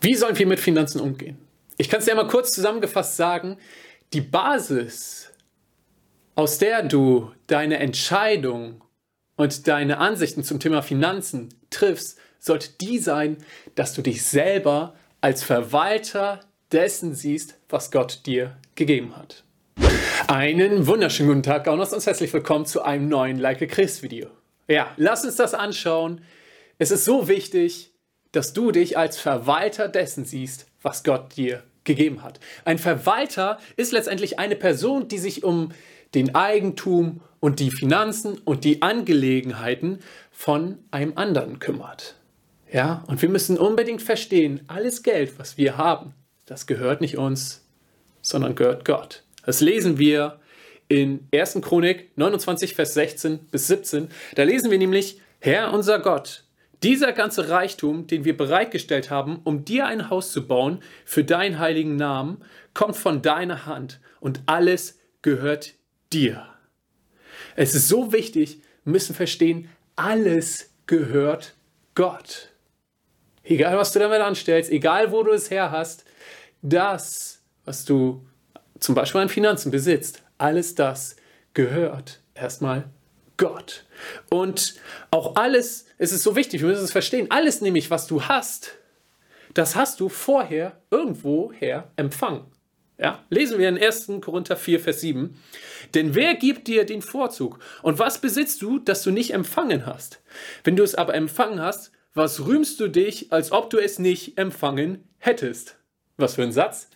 Wie sollen wir mit Finanzen umgehen? Ich kann es dir einmal kurz zusammengefasst sagen. Die Basis, aus der du deine Entscheidung und deine Ansichten zum Thema Finanzen triffst, sollte die sein, dass du dich selber als Verwalter dessen siehst, was Gott dir gegeben hat. Einen wunderschönen guten Tag, Gaunos, und herzlich willkommen zu einem neuen Like a Chris Video. Ja, lass uns das anschauen. Es ist so wichtig, dass du dich als Verwalter dessen siehst, was Gott dir gegeben hat. Ein Verwalter ist letztendlich eine Person, die sich um den Eigentum und die Finanzen und die Angelegenheiten von einem anderen kümmert. Ja, und wir müssen unbedingt verstehen, alles Geld, was wir haben, das gehört nicht uns, sondern gehört Gott. Das lesen wir in 1. Chronik 29, Vers 16 bis 17. Da lesen wir nämlich, Herr unser Gott, dieser ganze Reichtum, den wir bereitgestellt haben, um dir ein Haus zu bauen für deinen heiligen Namen, kommt von deiner Hand und alles gehört dir. Es ist so wichtig, müssen verstehen, alles gehört Gott. Egal, was du damit anstellst, egal, wo du es her hast, das, was du zum Beispiel an Finanzen besitzt, alles das gehört erstmal Gott. Und auch alles, es ist so wichtig, wir müssen es verstehen, alles nämlich, was du hast, das hast du vorher irgendwoher empfangen. Ja, lesen wir in 1. Korinther 4, Vers 7. Denn wer gibt dir den Vorzug? Und was besitzt du, das du nicht empfangen hast? Wenn du es aber empfangen hast, was rühmst du dich, als ob du es nicht empfangen hättest? Was für ein Satz.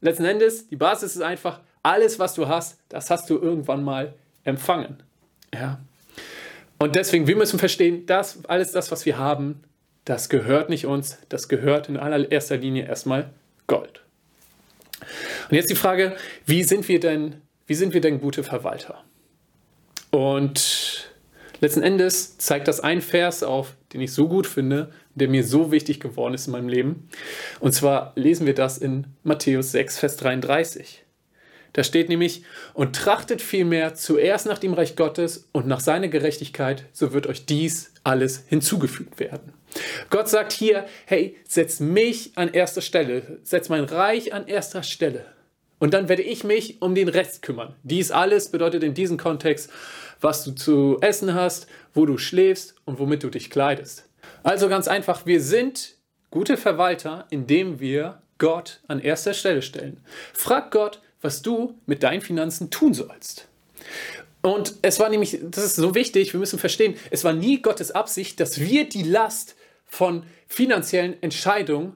Letzten Endes, die Basis ist einfach, alles, was du hast, das hast du irgendwann mal empfangen. Ja. Und deswegen, wir müssen verstehen, dass alles das, was wir haben, das gehört nicht uns, das gehört in allererster Linie erstmal Gold. Und jetzt die Frage, wie sind wir denn, wie sind wir denn gute Verwalter? Und letzten Endes zeigt das ein Vers auf, den ich so gut finde, der mir so wichtig geworden ist in meinem Leben. Und zwar lesen wir das in Matthäus 6, Vers 33. Da steht nämlich, und trachtet vielmehr zuerst nach dem Reich Gottes und nach seiner Gerechtigkeit, so wird euch dies alles hinzugefügt werden. Gott sagt hier, hey, setz mich an erster Stelle, setz mein Reich an erster Stelle. Und dann werde ich mich um den Rest kümmern. Dies alles bedeutet in diesem Kontext, was du zu essen hast, wo du schläfst und womit du dich kleidest. Also ganz einfach, wir sind gute Verwalter, indem wir Gott an erster Stelle stellen. Frag Gott, was du mit deinen Finanzen tun sollst. Und es war nämlich, das ist so wichtig, wir müssen verstehen, es war nie Gottes Absicht, dass wir die Last von finanziellen Entscheidungen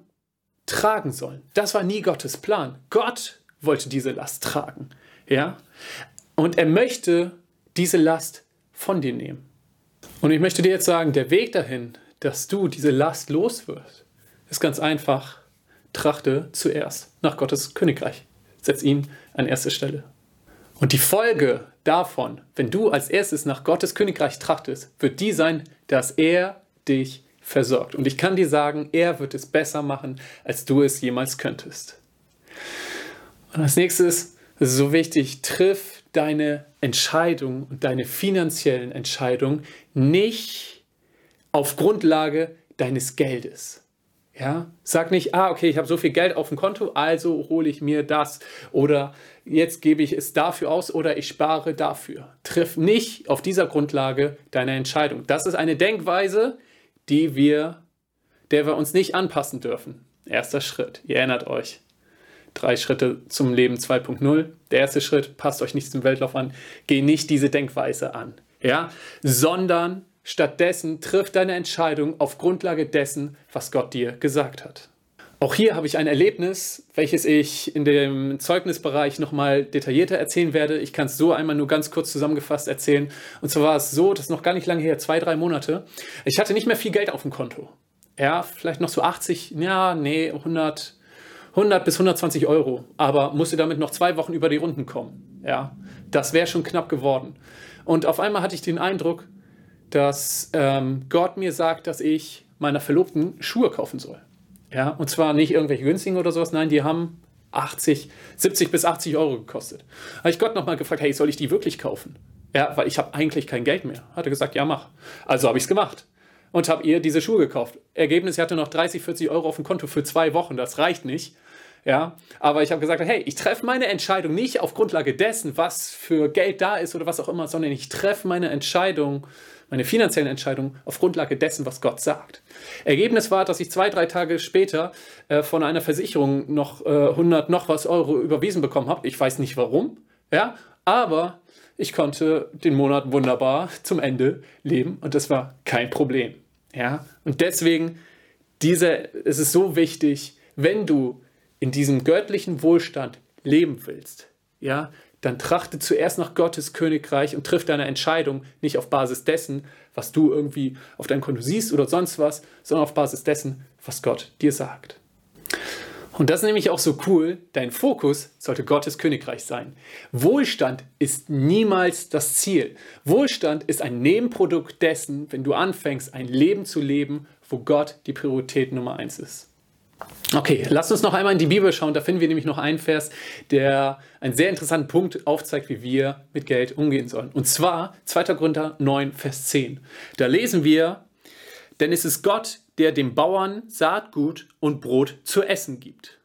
tragen sollen. Das war nie Gottes Plan. Gott wollte diese Last tragen. Ja? Und er möchte diese Last von dir nehmen. Und ich möchte dir jetzt sagen, der Weg dahin, dass du diese Last los wirst, ist ganz einfach. Trachte zuerst nach Gottes Königreich setz ihn an erste Stelle. Und die Folge davon, wenn du als erstes nach Gottes Königreich trachtest, wird die sein, dass er dich versorgt. Und ich kann dir sagen, er wird es besser machen, als du es jemals könntest. Und als nächstes, so wichtig, triff deine Entscheidungen und deine finanziellen Entscheidungen nicht auf Grundlage deines Geldes. Ja, sag nicht, ah, okay, ich habe so viel Geld auf dem Konto, also hole ich mir das oder jetzt gebe ich es dafür aus oder ich spare dafür. Triff nicht auf dieser Grundlage deine Entscheidung. Das ist eine Denkweise, die wir, der wir uns nicht anpassen dürfen. Erster Schritt, ihr erinnert euch. Drei Schritte zum Leben 2.0. Der erste Schritt, passt euch nicht zum Weltlauf an, geh nicht diese Denkweise an, ja, sondern Stattdessen triff deine Entscheidung auf Grundlage dessen, was Gott dir gesagt hat. Auch hier habe ich ein Erlebnis, welches ich in dem Zeugnisbereich nochmal detaillierter erzählen werde. Ich kann es so einmal nur ganz kurz zusammengefasst erzählen. Und zwar war es so, das ist noch gar nicht lange her, zwei, drei Monate. Ich hatte nicht mehr viel Geld auf dem Konto. Ja, vielleicht noch so 80, ja, nee, 100, 100 bis 120 Euro. Aber musste damit noch zwei Wochen über die Runden kommen. Ja, das wäre schon knapp geworden. Und auf einmal hatte ich den Eindruck, dass ähm, Gott mir sagt, dass ich meiner Verlobten Schuhe kaufen soll. Ja, und zwar nicht irgendwelche günstigen oder sowas, nein, die haben 80, 70 bis 80 Euro gekostet. Habe ich Gott nochmal gefragt, hey, soll ich die wirklich kaufen? Ja, weil ich habe eigentlich kein Geld mehr. Hat er gesagt, ja, mach. Also habe ich es gemacht. und habe ihr diese Schuhe gekauft. Ergebnis, ich hatte noch 30, 40 Euro auf dem Konto für zwei Wochen. Das reicht nicht. Ja, aber ich habe gesagt, hey, ich treffe meine Entscheidung nicht auf Grundlage dessen, was für Geld da ist oder was auch immer, sondern ich treffe meine Entscheidung, meine finanziellen Entscheidungen auf Grundlage dessen, was Gott sagt. Ergebnis war, dass ich zwei, drei Tage später äh, von einer Versicherung noch äh, 100 noch was Euro überwiesen bekommen habe. Ich weiß nicht warum, ja, aber ich konnte den Monat wunderbar zum Ende leben und das war kein Problem. Ja, und deswegen diese, es ist so wichtig, wenn du in diesem göttlichen Wohlstand leben willst, ja, dann trachte zuerst nach Gottes Königreich und triff deine Entscheidung nicht auf Basis dessen, was du irgendwie auf deinem Konto siehst oder sonst was, sondern auf Basis dessen, was Gott dir sagt. Und das ist nämlich auch so cool, dein Fokus sollte Gottes Königreich sein. Wohlstand ist niemals das Ziel. Wohlstand ist ein Nebenprodukt dessen, wenn du anfängst, ein Leben zu leben, wo Gott die Priorität Nummer eins ist. Okay, lasst uns noch einmal in die Bibel schauen. Da finden wir nämlich noch einen Vers, der einen sehr interessanten Punkt aufzeigt, wie wir mit Geld umgehen sollen. Und zwar 2. Korinther 9, Vers 10. Da lesen wir, denn es ist Gott, der dem Bauern Saatgut und Brot zu essen gibt.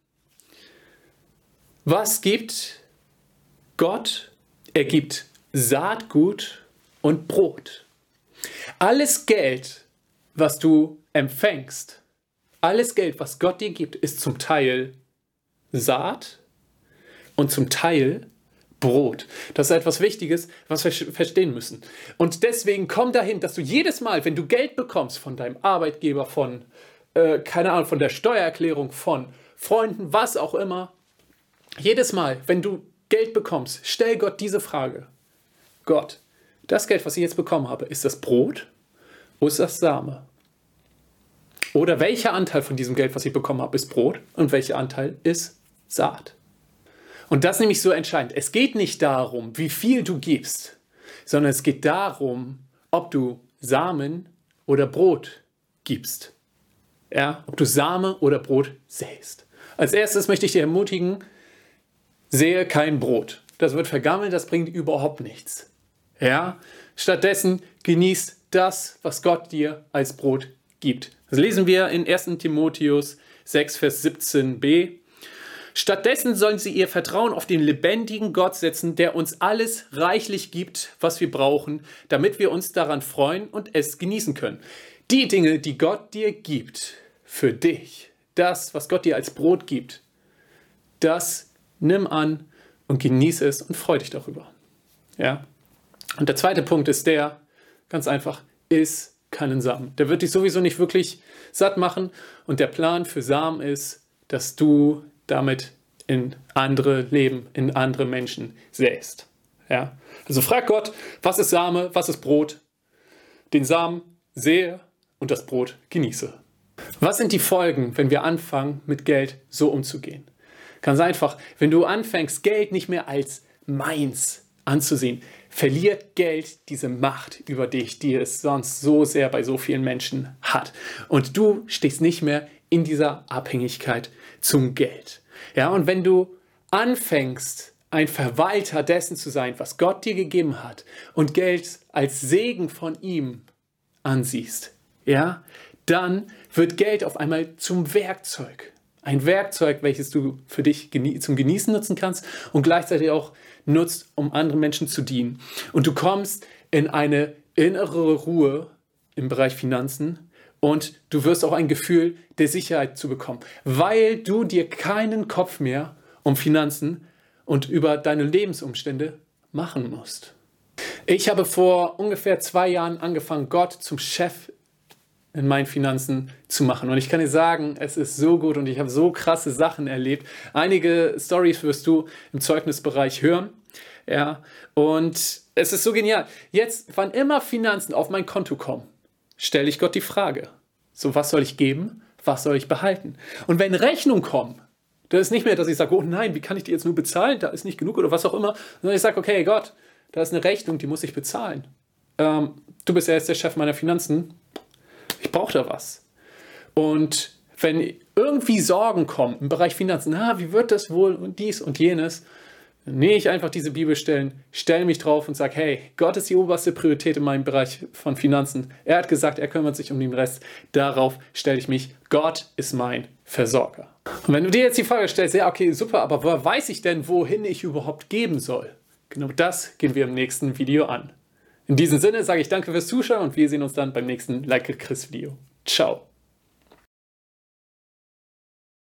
Was gibt Gott? Er gibt Saatgut und Brot. Alles Geld, was du empfängst, alles Geld, was Gott dir gibt, ist zum Teil Saat und zum Teil Brot. Das ist etwas Wichtiges, was wir verstehen müssen. Und deswegen komm dahin, dass du jedes Mal, wenn du Geld bekommst von deinem Arbeitgeber, von, äh, keine Ahnung, von der Steuererklärung, von Freunden, was auch immer, jedes Mal, wenn du Geld bekommst, stell Gott diese Frage. Gott, das Geld, was ich jetzt bekommen habe, ist das Brot oder ist das Same? Oder welcher Anteil von diesem Geld, was ich bekommen habe, ist Brot und welcher Anteil ist Saat? Und das ist nämlich so entscheidend. Es geht nicht darum, wie viel du gibst, sondern es geht darum, ob du Samen oder Brot gibst. Ja, ob du Same oder Brot säst. Als erstes möchte ich dir ermutigen, sehe kein Brot. Das wird vergammelt, das bringt überhaupt nichts. Ja, stattdessen genießt das, was Gott dir als Brot gibt. Das lesen wir in 1 Timotheus 6, Vers 17b. Stattdessen sollen sie ihr Vertrauen auf den lebendigen Gott setzen, der uns alles reichlich gibt, was wir brauchen, damit wir uns daran freuen und es genießen können. Die Dinge, die Gott dir gibt, für dich, das, was Gott dir als Brot gibt, das nimm an und genieße es und freu dich darüber. Ja? Und der zweite Punkt ist der, ganz einfach, ist keinen Samen. Der wird dich sowieso nicht wirklich satt machen. Und der Plan für Samen ist, dass du damit in andere Leben, in andere Menschen säst. Ja? Also frag Gott, was ist Same, was ist Brot? Den Samen sehe und das Brot genieße. Was sind die Folgen, wenn wir anfangen, mit Geld so umzugehen? Ganz einfach, wenn du anfängst, Geld nicht mehr als meins anzusehen, verliert Geld diese Macht über dich, die es sonst so sehr bei so vielen Menschen hat. Und du stehst nicht mehr in dieser Abhängigkeit zum Geld. Ja, und wenn du anfängst, ein Verwalter dessen zu sein, was Gott dir gegeben hat und Geld als Segen von ihm ansiehst, ja, dann wird Geld auf einmal zum Werkzeug. Ein Werkzeug, welches du für dich genie zum Genießen nutzen kannst und gleichzeitig auch nutzt, um anderen Menschen zu dienen. Und du kommst in eine innere Ruhe im Bereich Finanzen und du wirst auch ein Gefühl der Sicherheit zu bekommen, weil du dir keinen Kopf mehr um Finanzen und über deine Lebensumstände machen musst. Ich habe vor ungefähr zwei Jahren angefangen, Gott zum Chef in meinen Finanzen zu machen. Und ich kann dir sagen, es ist so gut und ich habe so krasse Sachen erlebt. Einige Stories wirst du im Zeugnisbereich hören. Ja, und es ist so genial. Jetzt, wann immer Finanzen auf mein Konto kommen, stelle ich Gott die Frage: So, was soll ich geben? Was soll ich behalten? Und wenn Rechnungen kommen, das ist nicht mehr, dass ich sage, oh nein, wie kann ich die jetzt nur bezahlen? Da ist nicht genug oder was auch immer, sondern ich sage, okay, Gott, da ist eine Rechnung, die muss ich bezahlen. Ähm, du bist ja jetzt der Chef meiner Finanzen ich brauche da was. Und wenn irgendwie Sorgen kommen im Bereich Finanzen, na, wie wird das wohl und dies und jenes, Dann nehme ich einfach diese Bibelstellen, stelle mich drauf und sage, hey, Gott ist die oberste Priorität in meinem Bereich von Finanzen. Er hat gesagt, er kümmert sich um den Rest. Darauf stelle ich mich. Gott ist mein Versorger. Und wenn du dir jetzt die Frage stellst, ja, okay, super, aber woher weiß ich denn, wohin ich überhaupt geben soll? Genau das gehen wir im nächsten Video an. In diesem Sinne sage ich danke fürs Zuschauen und wir sehen uns dann beim nächsten Like Chris Video. Ciao.